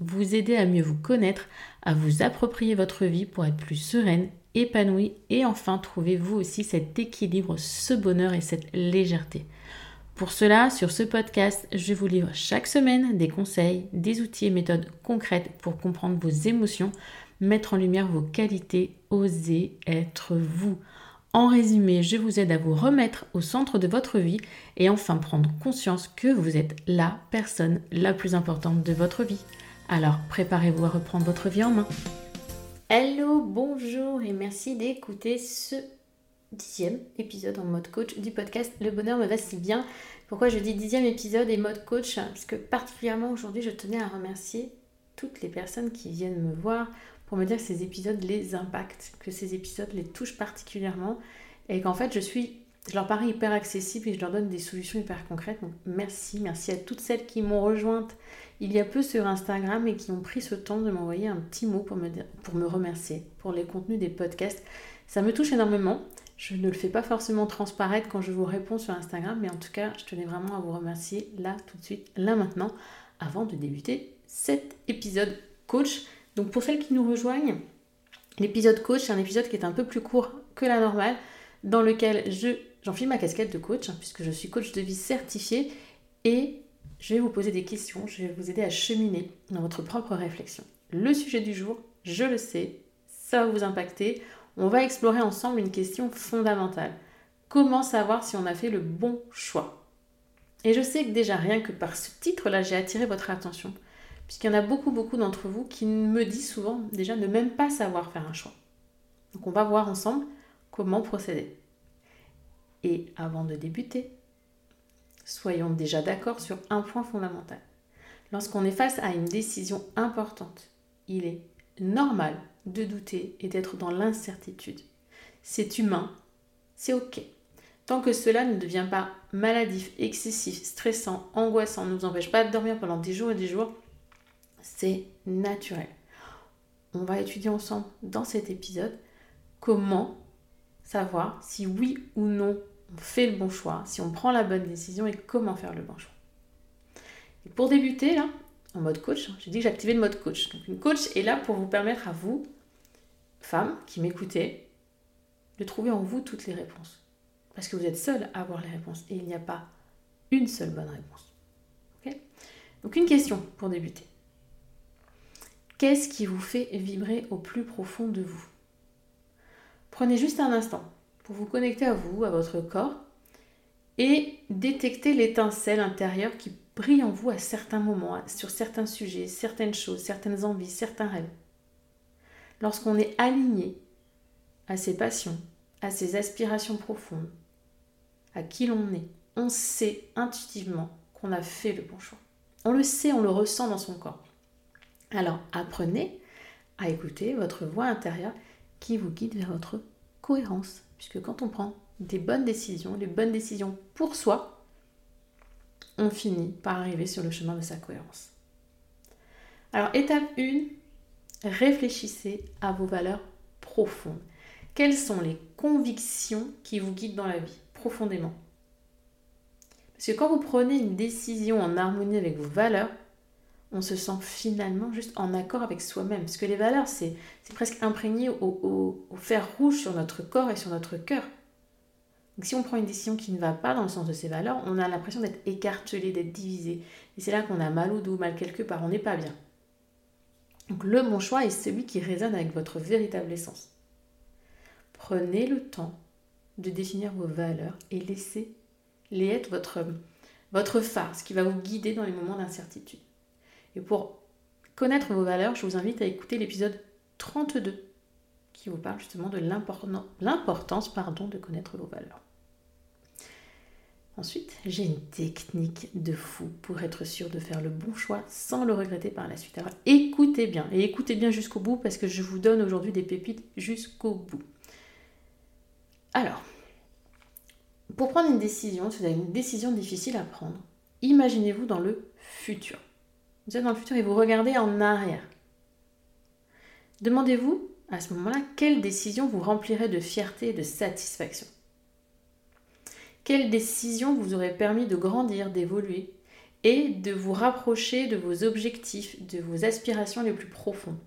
vous aider à mieux vous connaître, à vous approprier votre vie pour être plus sereine épanoui et enfin trouvez vous aussi cet équilibre, ce bonheur et cette légèreté. Pour cela, sur ce podcast, je vous livre chaque semaine des conseils, des outils et méthodes concrètes pour comprendre vos émotions, mettre en lumière vos qualités, oser être vous. En résumé, je vous aide à vous remettre au centre de votre vie et enfin prendre conscience que vous êtes la personne la plus importante de votre vie. Alors préparez-vous à reprendre votre vie en main. Hello, bonjour et merci d'écouter ce dixième épisode en mode coach du podcast Le bonheur me va si bien. Pourquoi je dis dixième épisode et mode coach? Parce que particulièrement aujourd'hui je tenais à remercier toutes les personnes qui viennent me voir pour me dire que ces épisodes les impactent, que ces épisodes les touchent particulièrement et qu'en fait je suis, leur parais hyper accessible et je leur donne des solutions hyper concrètes. Donc merci, merci à toutes celles qui m'ont rejointe il y a peu sur Instagram et qui ont pris ce temps de m'envoyer un petit mot pour me, remercier pour les contenus des podcasts. Ça me touche énormément. Je ne le fais pas forcément transparaître quand je vous réponds sur Instagram, mais en tout cas, je tenais vraiment à vous remercier là, tout de suite, là maintenant, avant de débuter cet épisode coach. Donc pour celles qui nous rejoignent, l'épisode coach, c'est un épisode qui est un peu plus court que la normale, dans lequel je, j'enfile ma casquette de coach, hein, puisque je suis coach de vie certifié, et je vais vous poser des questions, je vais vous aider à cheminer dans votre propre réflexion. Le sujet du jour, je le sais, ça va vous impacter. On va explorer ensemble une question fondamentale. Comment savoir si on a fait le bon choix? Et je sais que déjà rien que par ce titre-là, j'ai attiré votre attention, puisqu'il y en a beaucoup, beaucoup d'entre vous qui me disent souvent déjà ne même pas savoir faire un choix. Donc on va voir ensemble comment procéder. Et avant de débuter, soyons déjà d'accord sur un point fondamental. Lorsqu'on est face à une décision importante, il est normal de douter et d'être dans l'incertitude. C'est humain, c'est ok. Tant que cela ne devient pas maladif, excessif, stressant, angoissant, ne nous empêche pas de dormir pendant des jours et des jours, c'est naturel. On va étudier ensemble dans cet épisode comment savoir si oui ou non on fait le bon choix, si on prend la bonne décision et comment faire le bon choix. Et pour débuter, là, en mode coach, j'ai dit que j'activais le mode coach. Donc une coach est là pour vous permettre à vous, femmes qui m'écoutez, de trouver en vous toutes les réponses. Parce que vous êtes seule à avoir les réponses et il n'y a pas une seule bonne réponse. Donc une question pour débuter. Qu'est-ce qui vous fait vibrer au plus profond de vous? Prenez juste un instant pour vous connecter à vous, à votre corps, et détecter l'étincelle intérieure qui brille en vous à certains moments, sur certains sujets, certaines choses, certaines envies, certains rêves. Lorsqu'on est aligné à ses passions, à ses aspirations profondes, à qui l'on est, on sait intuitivement qu'on a fait le bon choix. On le sait, on le ressent dans son corps. Alors apprenez à écouter votre voix intérieure qui vous guide vers votre cohérence Puisque quand on prend des bonnes décisions, les bonnes décisions pour soi, on finit par arriver sur le chemin de sa cohérence. Alors, étape 1, réfléchissez à vos valeurs profondes. Quelles sont les convictions qui vous guident dans la vie, profondément? Parce que quand vous prenez une décision en harmonie avec vos valeurs, on se sent finalement juste en accord avec soi-même. Parce que les valeurs, c'est presque imprégné au, fer rouge sur notre corps et sur notre cœur. Donc si on prend une décision qui ne va pas dans le sens de ces valeurs, on a l'impression d'être écartelé, d'être divisé. Et c'est là qu'on a mal au dos, mal quelque part, on n'est pas bien. Donc le bon choix est celui qui résonne avec votre véritable essence. Prenez le temps de définir vos valeurs et laissez-les être votre, votre phare, ce qui va vous guider dans les moments d'incertitude. Et pour connaître vos valeurs, je vous invite à écouter l'épisode 32 qui vous parle justement de l'importance de connaître vos valeurs. Ensuite, j'ai une technique de fou pour être sûr de faire le bon choix sans le regretter par la suite. Alors écoutez bien, et écoutez bien jusqu'au bout parce que je vous donne aujourd'hui des pépites jusqu'au bout. Alors, pour prendre une décision, si vous avez une décision difficile à prendre, imaginez-vous dans le futur. Vous êtes dans le futur et vous regardez en arrière. Demandez-vous à ce moment-là quelle décision vous remplirait de fierté et de satisfaction? Quelle décision vous aurait permis de grandir, d'évoluer et de vous rapprocher de vos objectifs, de vos aspirations les plus profondes?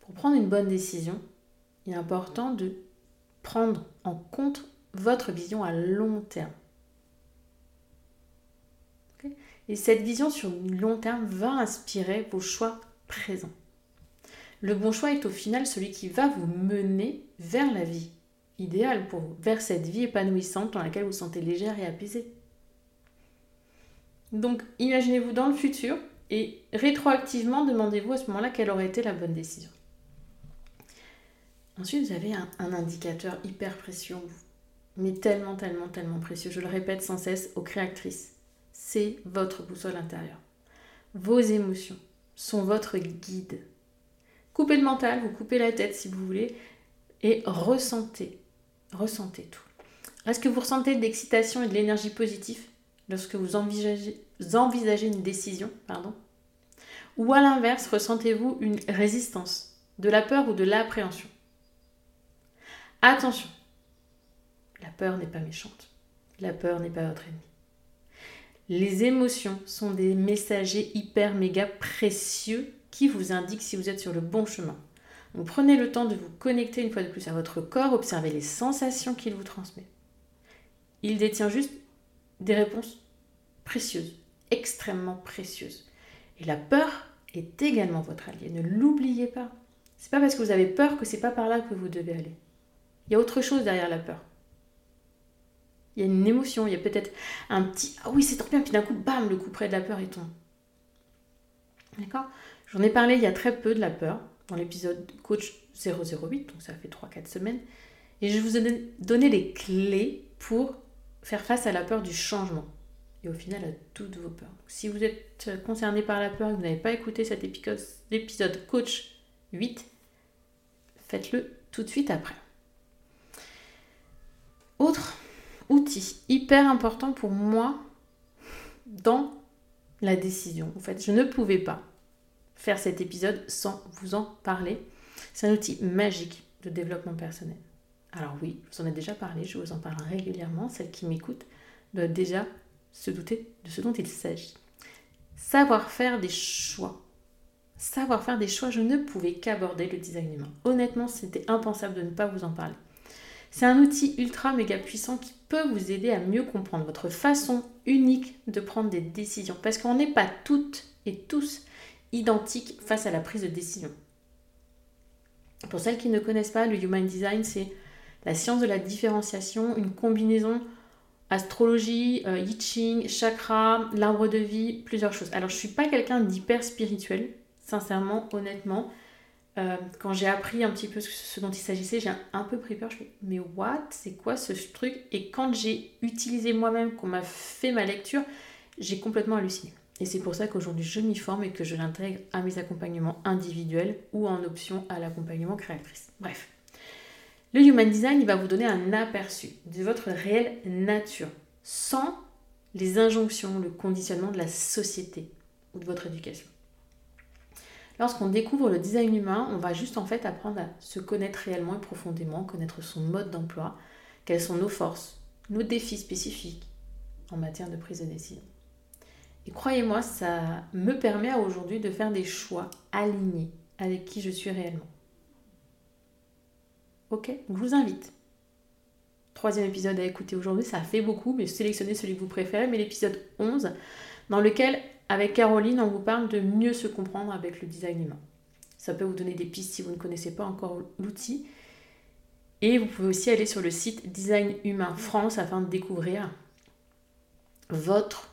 Pour prendre une bonne décision, il est important de prendre en compte votre vision à long terme. Et cette vision sur le long terme va inspirer vos choix présents. Le bon choix est au final celui qui va vous mener vers la vie idéal pour vous, vers cette vie épanouissante dans laquelle vous vous sentez légère et apaisée. Donc imaginez-vous dans le futur et rétroactivement demandez-vous à ce moment-là quelle aurait été la bonne décision. Ensuite, vous avez un, un, indicateur hyper précieux, mais tellement, tellement, tellement précieux. Je le répète sans cesse aux créatrices. C'est votre boussole intérieure. Vos émotions sont votre guide. Coupez le mental, vous coupez la tête si vous voulez, et ressentez Ressentez tout. Est-ce que vous ressentez de l'excitation et de l'énergie positive lorsque vous envisagez, une décision pardon? Ou à l'inverse, ressentez-vous une résistance, de la peur ou de l'appréhension? Attention, la peur n'est pas méchante. La peur n'est pas votre ennemi. Les émotions sont des messagers hyper méga précieux qui vous indiquent si vous êtes sur le bon chemin. Donc prenez le temps de vous connecter une fois de plus à votre corps, observez les sensations qu'il vous transmet. Il détient juste des réponses précieuses, extrêmement précieuses. Et la peur est également votre allié, ne l'oubliez pas. C'est pas parce que vous avez peur que c'est pas par là que vous devez aller. Il y a autre chose derrière la peur. Il y a une émotion, il y a peut-être un petit ah oui, c'est trop bien, puis d'un coup, bam, le coup près de la peur est tombe. D'accord? J'en ai parlé il y a très peu de la peur dans l'épisode Coach 008, donc ça fait 3-4 semaines. Et je vous ai donné les clés pour faire face à la peur du changement. Et au final, à toutes vos peurs. si vous êtes concerné par la peur et que vous n'avez pas écouté cet épisode Coach 8, faites-le tout de suite après. Autre outil hyper important pour moi dans la décision. En fait, je ne pouvais pas faire cet épisode sans vous en parler. C'est un outil magique de développement personnel. Alors oui, je vous en ai déjà parlé, je vous en parle régulièrement. Celle qui m'écoute doit déjà se douter de ce dont il s'agit. Savoir faire des choix. Savoir faire des choix, je ne pouvais qu'aborder le design humain. Honnêtement, c'était impensable de ne pas vous en parler. C'est un outil ultra méga puissant qui peut vous aider à mieux comprendre votre façon unique de prendre des décisions. Parce qu'on n'est pas toutes et tous identique face à la prise de décision. Pour celles qui ne connaissent pas, le Human Design, c'est la science de la différenciation, une combinaison astrologie, euh, chakra, l'arbre de vie, plusieurs choses. Alors je suis pas quelqu'un d'hyper spirituel, sincèrement, honnêtement. Euh, quand j'ai appris un petit peu ce dont il s'agissait, j'ai un peu pris peur. Je me suis mais what? C'est quoi ce truc? Et quand j'ai utilisé moi-même, qu'on m'a fait ma lecture, j'ai complètement halluciné. Et c'est pour ça qu'aujourd'hui je m'y forme et que je l'intègre à mes accompagnements individuels ou en option à l'accompagnement créatrice. Bref. Le Human Design, il va vous donner un aperçu de votre réelle nature, sans les injonctions, le conditionnement de la société ou de votre éducation. Lorsqu'on découvre le design humain, on va juste en fait apprendre à se connaître réellement et profondément, connaître son mode d'emploi, quelles sont nos forces, nos défis spécifiques en matière de prise de décision. Et croyez-moi, ça me permet aujourd'hui de faire des choix alignés avec qui je suis réellement. Ok Donc je vous invite. Troisième épisode à écouter aujourd'hui, ça fait beaucoup, mais sélectionnez celui que vous préférez, mais l'épisode 11, dans lequel, avec Caroline, on vous parle de mieux se comprendre avec le design humain. Ça peut vous donner des pistes si vous ne connaissez pas encore l'outil. Et vous pouvez aussi aller sur le site Design Humain France afin de découvrir votre,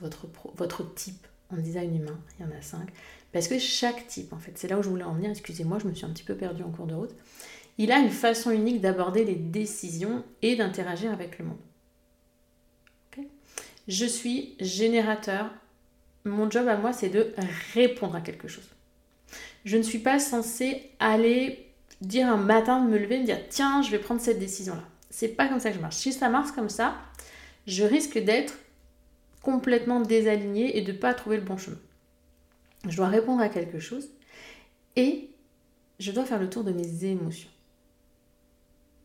votre, votre type en design humain. Il y en a cinq. Parce que chaque type, en fait, c'est là où je voulais en venir. Excusez-moi, je me suis un petit peu perdue en cours de route. Il a une façon unique d'aborder les décisions et d'interagir avec le monde. je suis générateur. Mon job à moi, c'est de répondre à quelque chose. Je ne suis pas censée aller dire un matin me lever me dire tiens, je vais prendre cette décision-là. C'est pas comme ça que je marche. Si ça marche comme ça, je risque d'être complètement désalignée et de ne pas trouver le bon chemin. Je dois répondre à quelque chose et je dois faire le tour de mes émotions.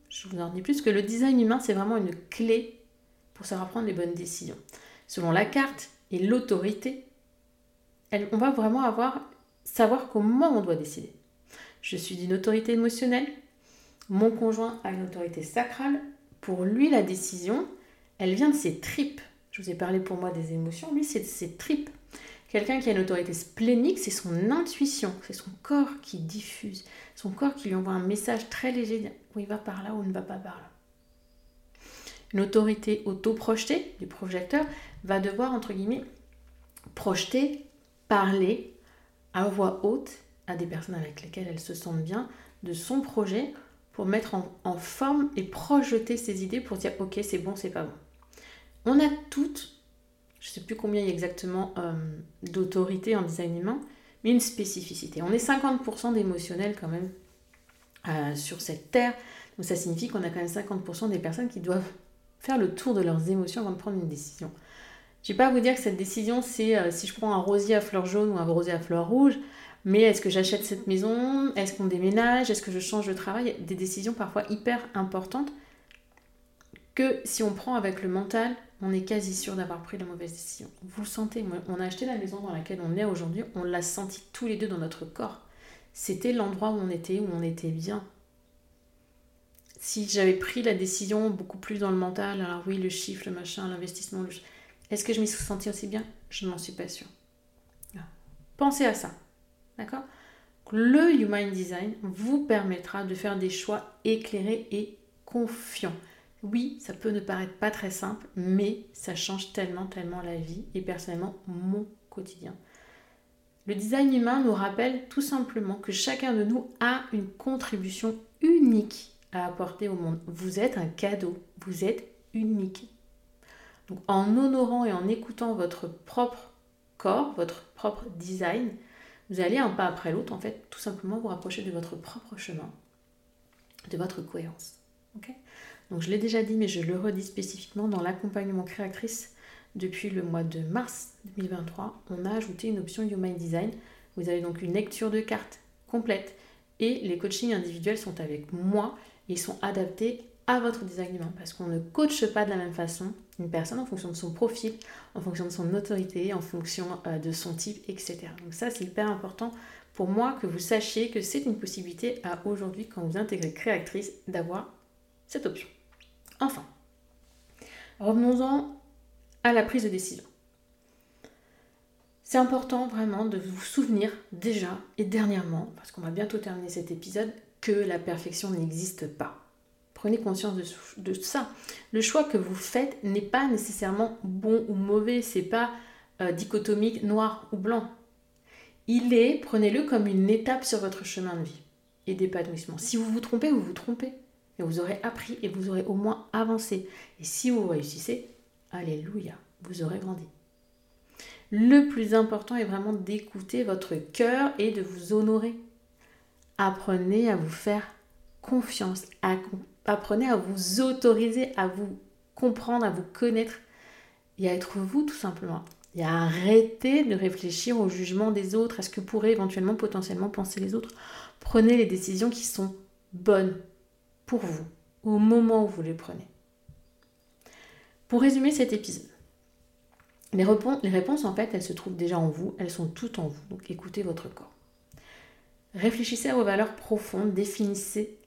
Je vous en dis plus que le design humain, c'est vraiment une clé pour savoir prendre les bonnes décisions. Selon la carte et l'autorité, on va vraiment avoir savoir comment on doit décider. Je suis d'une autorité émotionnelle, mon conjoint a une autorité sacrale. Pour lui, la décision, elle vient de ses tripes. Je vous ai parlé pour moi des émotions, lui, c'est de ses tripes. Quelqu'un qui a une autorité splénique, c'est son intuition, c'est son corps qui diffuse, son corps qui lui envoie un message très léger, où il va par là ou ne va pas par là. Une autorité auto-projetée du projecteur va devoir, entre guillemets, projeter, parler à voix haute à des personnes avec lesquelles elle se sent bien de son projet pour mettre en, forme et projeter ses idées pour dire ok c'est bon, c'est pas bon. On a toutes je sais plus combien il y a exactement euh, d'autorité en design humain, mais une spécificité. On est 50% d'émotionnels quand même euh, sur cette terre. Donc ça signifie qu'on a quand même 50% des personnes qui doivent faire le tour de leurs émotions avant de prendre une décision. Je ne vais pas vous dire que cette décision, c'est euh, si je prends un rosier à fleurs jaunes ou un rosier à fleurs rouges, mais est-ce que j'achète cette maison? Est-ce qu'on déménage? Est-ce que je change de travail? Des décisions parfois hyper importantes que si on prend avec le mental, on est quasi sûr d'avoir pris la mauvaise décision. Vous le sentez, on a acheté la maison dans laquelle on est aujourd'hui, on l'a senti tous les deux dans notre corps. C'était l'endroit où on était, où on était bien. Si j'avais pris la décision beaucoup plus dans le mental, alors oui, le chiffre, le machin, l'investissement, est-ce que je m'y suis senti aussi bien? Je n'en suis pas sûre. Ah. Pensez à ça. D'accord? Le Human Design vous permettra de faire des choix éclairés et confiants. Oui, ça peut ne paraître pas très simple, mais ça change tellement, tellement la vie et personnellement mon quotidien. Le design humain nous rappelle tout simplement que chacun de nous a une contribution unique à apporter au monde. Vous êtes un cadeau, vous êtes unique. Donc en honorant et en écoutant votre propre corps, votre propre design, vous allez un pas après l'autre en fait tout simplement vous rapprocher de votre propre chemin, de votre cohérence. Donc je l'ai déjà dit, mais je le redis spécifiquement dans l'accompagnement créatrice depuis le mois de mars 2023, on a ajouté une option Human Design. Vous avez donc une lecture de cartes complète et les coachings individuels sont avec moi et sont adaptés à votre design humain parce qu'on ne coache pas de la même façon une personne en fonction de son profil, en fonction de son autorité, en fonction euh, de son type, etc. Donc ça c'est hyper important pour moi que vous sachiez que c'est une possibilité à aujourd'hui quand vous intégrez créatrice d'avoir cette option. Enfin, revenons-en à la prise de décision. C'est important vraiment de vous souvenir déjà et dernièrement, parce qu'on va bientôt terminer cet épisode, que la perfection n'existe pas. Prenez conscience de, ça. Le choix que vous faites n'est pas nécessairement bon ou mauvais, c'est pas euh, dichotomique noir ou blanc. Il est, prenez-le comme une étape sur votre chemin de vie et d'épanouissement. Si vous vous trompez, vous vous trompez. Et vous aurez appris et vous aurez au moins avancé. Et si vous réussissez, alléluia, vous aurez grandi. Le plus important est vraiment d'écouter votre cœur et de vous honorer. Apprenez à vous faire confiance, apprenez à vous autoriser, à vous comprendre, à vous connaître et à être vous tout simplement. Et à arrêter de réfléchir au jugement des autres, à ce que pourraient éventuellement, potentiellement penser les autres. Prenez les décisions qui sont bonnes pour vous, au moment où vous les prenez. Pour résumer cet épisode, les, les réponses, en fait, elles se trouvent déjà en vous, elles sont toutes en vous. Donc écoutez votre corps. Réfléchissez à vos valeurs profondes,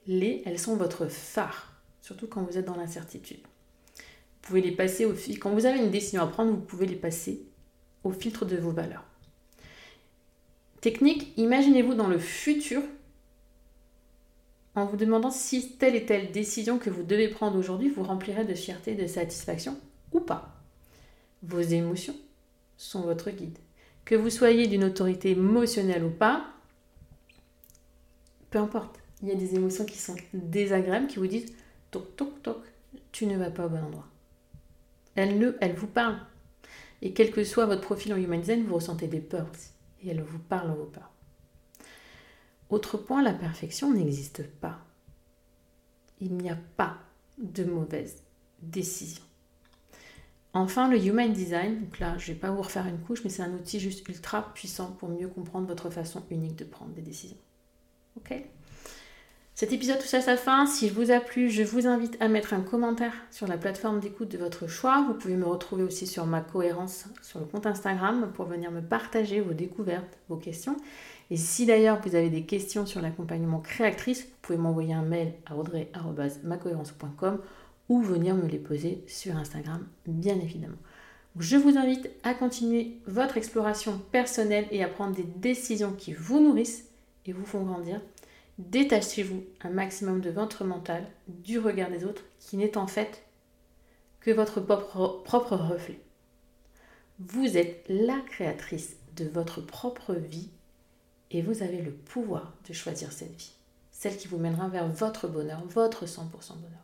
définissez-les, elles sont votre phare, surtout quand vous êtes dans l'incertitude. Vous pouvez les passer au fil. Quand vous avez une décision à prendre, vous pouvez les passer au filtre de vos valeurs. Technique, imaginez-vous dans le futur en vous demandant si telle et telle décision que vous devez prendre aujourd'hui vous remplirait de fierté, de satisfaction ou pas. Vos émotions sont votre guide. Que vous soyez d'une autorité émotionnelle ou pas, peu importe. Il y a des émotions qui sont désagréables, qui vous disent toc toc toc, tu ne vas pas au bon endroit. Elles, ne, elles vous parlent. Et quel que soit votre profil en Human Design, vous ressentez des peurs aussi. Et elles vous parlent vos peurs. Autre point, la perfection n'existe pas. Il n'y a pas de mauvaise décision. Enfin, le Human Design, donc là, je ne vais pas vous refaire une couche, mais c'est un outil juste ultra puissant pour mieux comprendre votre façon unique de prendre des décisions. Ok? Cet épisode touche à sa fin. S'il vous a plu, je vous invite à mettre un commentaire sur la plateforme d'écoute de votre choix. Vous pouvez me retrouver aussi sur ma cohérence sur le compte Instagram pour venir me partager vos découvertes, vos questions. Et si d'ailleurs vous avez des questions sur l'accompagnement créatrice, vous pouvez m'envoyer un mail à audrey.macohérence.com ou venir me les poser sur Instagram, bien évidemment. Je vous invite à continuer votre exploration personnelle et à prendre des décisions qui vous nourrissent et vous font grandir, détachez-vous un maximum de votre mental du regard des autres qui n'est en fait que votre propre, reflet. Vous êtes la créatrice de votre propre vie et vous avez le pouvoir de choisir cette vie, celle qui vous mènera vers votre bonheur, votre 100% bonheur.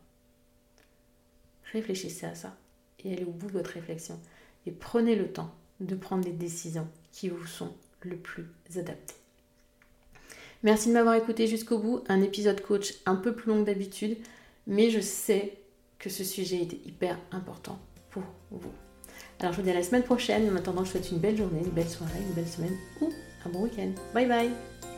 Réfléchissez à ça et allez au bout de votre réflexion et prenez le temps de prendre les décisions qui vous sont le plus adaptées. Merci de m'avoir écouté jusqu'au bout. Un épisode coach un peu plus long que d'habitude, mais je sais que ce sujet était hyper important pour vous. Alors je vous dis à la semaine prochaine. En attendant, je vous souhaite une belle journée, une belle soirée, une belle semaine ou un bon week-end. Bye bye